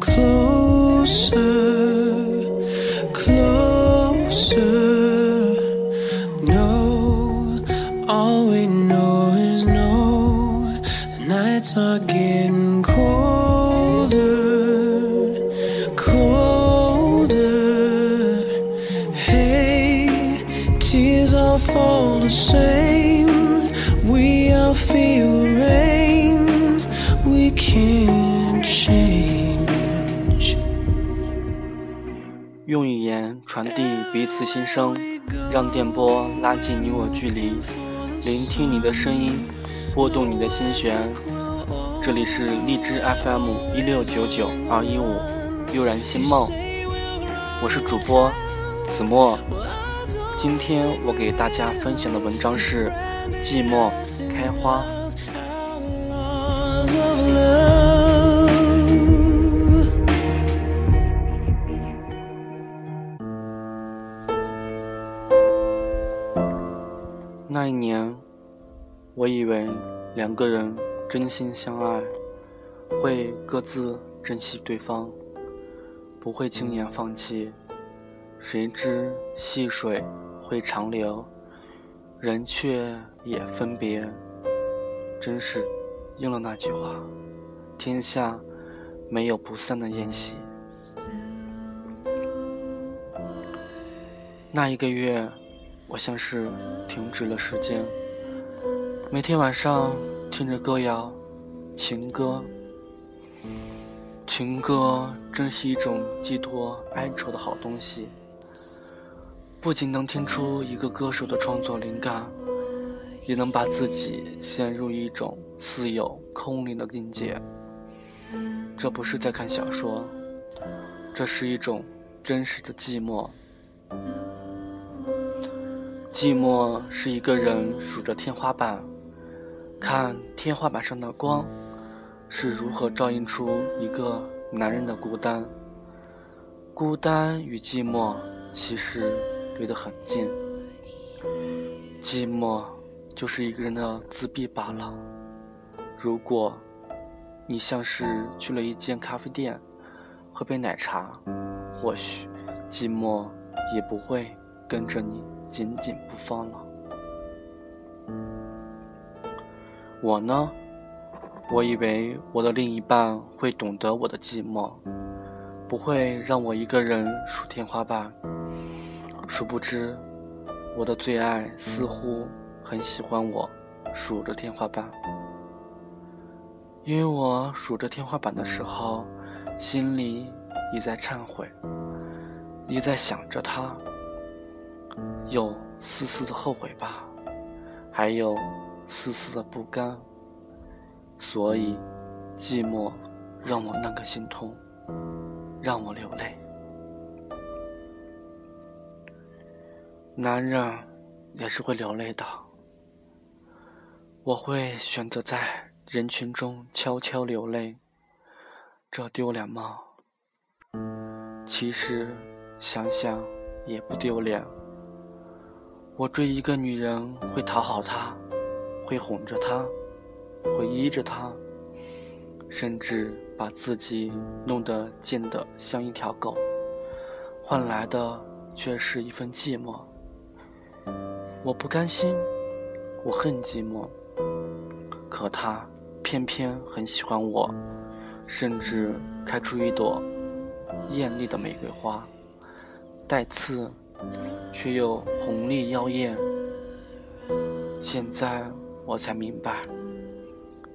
closer? Closer? No, all we know is no. Nights are getting colder, colder. Hey, tears all fall the same. We all feel the rain. We can't change. 传递彼此心声，让电波拉近你我距离，聆听你的声音，拨动你的心弦。这里是荔枝 FM 一六九九二一五，悠然心梦，我是主播子墨。今天我给大家分享的文章是《寂寞开花》。两个人真心相爱，会各自珍惜对方，不会轻言放弃。谁知细水会长流，人却也分别。真是应了那句话：天下没有不散的宴席。那一个月，我像是停止了时间，每天晚上听着歌谣，情歌。情歌真是一种寄托哀愁的好东西，不仅能听出一个歌手的创作灵感，也能把自己陷入一种似有空灵的境界。这不是在看小说，这是一种真实的寂寞。寂寞是一个人数着天花板，看天花板上的光是如何照映出一个男人的孤单。孤单与寂寞其实离得很近，寂寞就是一个人的自闭罢了。如果你像是去了一间咖啡店，喝杯奶茶，或许寂寞也不会跟着你紧紧不放了。我呢，我以为我的另一半会懂得我的寂寞，不会让我一个人数天花板。殊不知，我的最爱似乎很喜欢我数着天花板，因为我数着天花板的时候，心里也在忏悔，也在想着他，有丝丝的后悔吧，还有丝丝的不甘，所以寂寞让我那个心痛，让我流泪。男人也是会流泪的，我会选择在人群中悄悄流泪，这丢脸吗？其实想想也不丢脸。我追一个女人会讨好她，会哄着她，会依着她，甚至把自己弄得贱得像一条狗，换来的却是一份寂寞。我不甘心，我恨寂寞，可他偏偏很喜欢我，甚至开出一朵艳丽的玫瑰花，带刺，却又红丽妖艳。现在我才明白，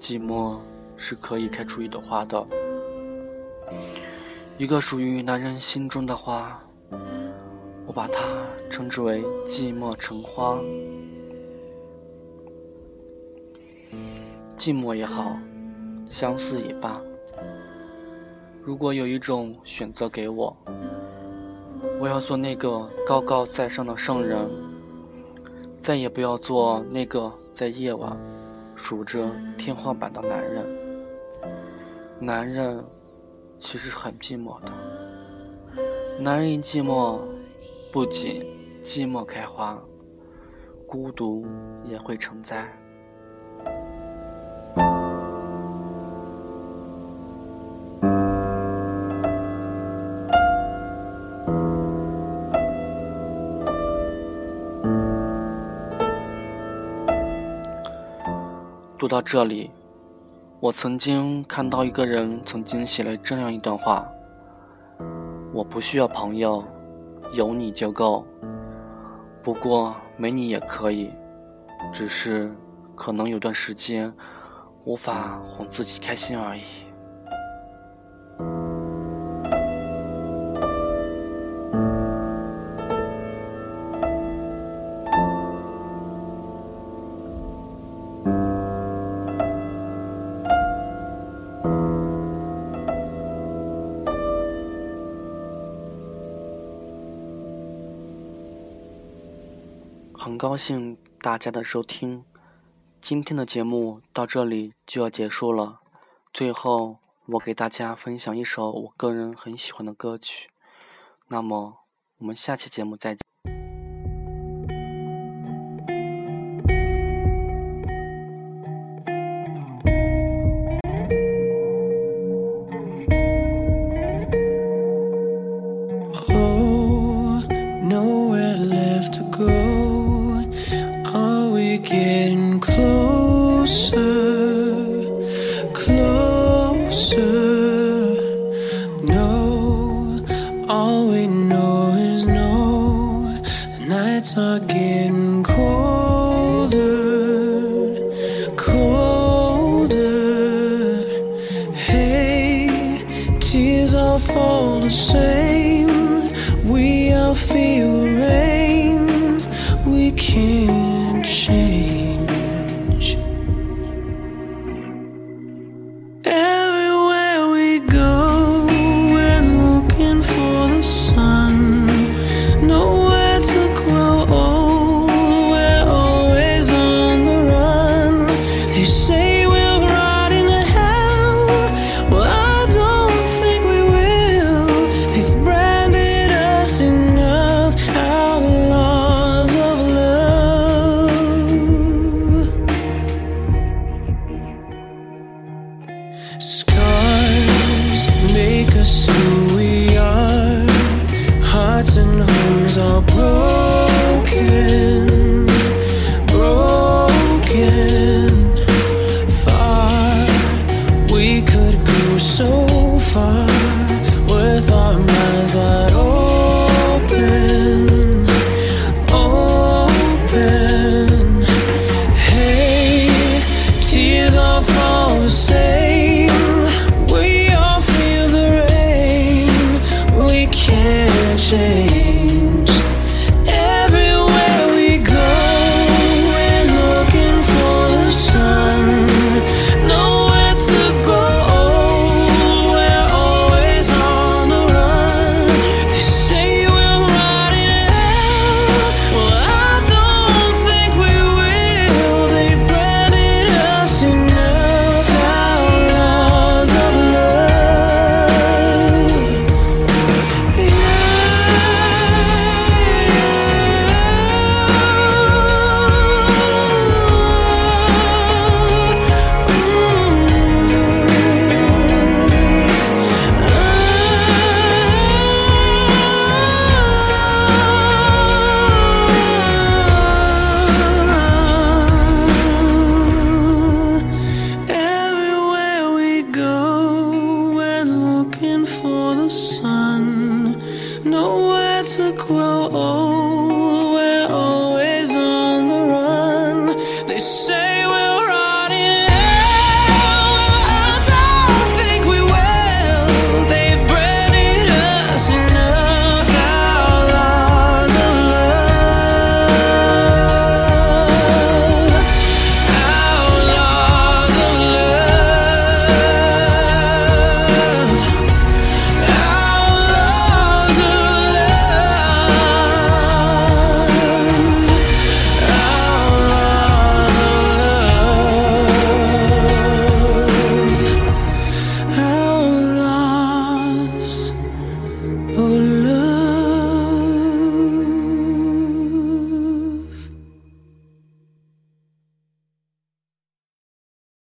寂寞是可以开出一朵花的，一个属于男人心中的花。我把它称之为“寂寞成花”。寂寞也好，相思也罢。如果有一种选择给我，我要做那个高高在上的圣人，再也不要做那个在夜晚数着天花板的男人。男人其实很寂寞的，男人一寂寞。不仅寂寞开花，孤独也会成灾。读到这里，我曾经看到一个人曾经写了这样一段话：我不需要朋友，有你就够。不过没你也可以，只是可能有段时间无法哄自己开心而已。很高兴大家的收听，今天的节目到这里就要结束了。最后，我给大家分享一首我个人很喜欢的歌曲。那么，我们下期节目再见。Tears all fall the same. We all feel rain. We can't change. can't change.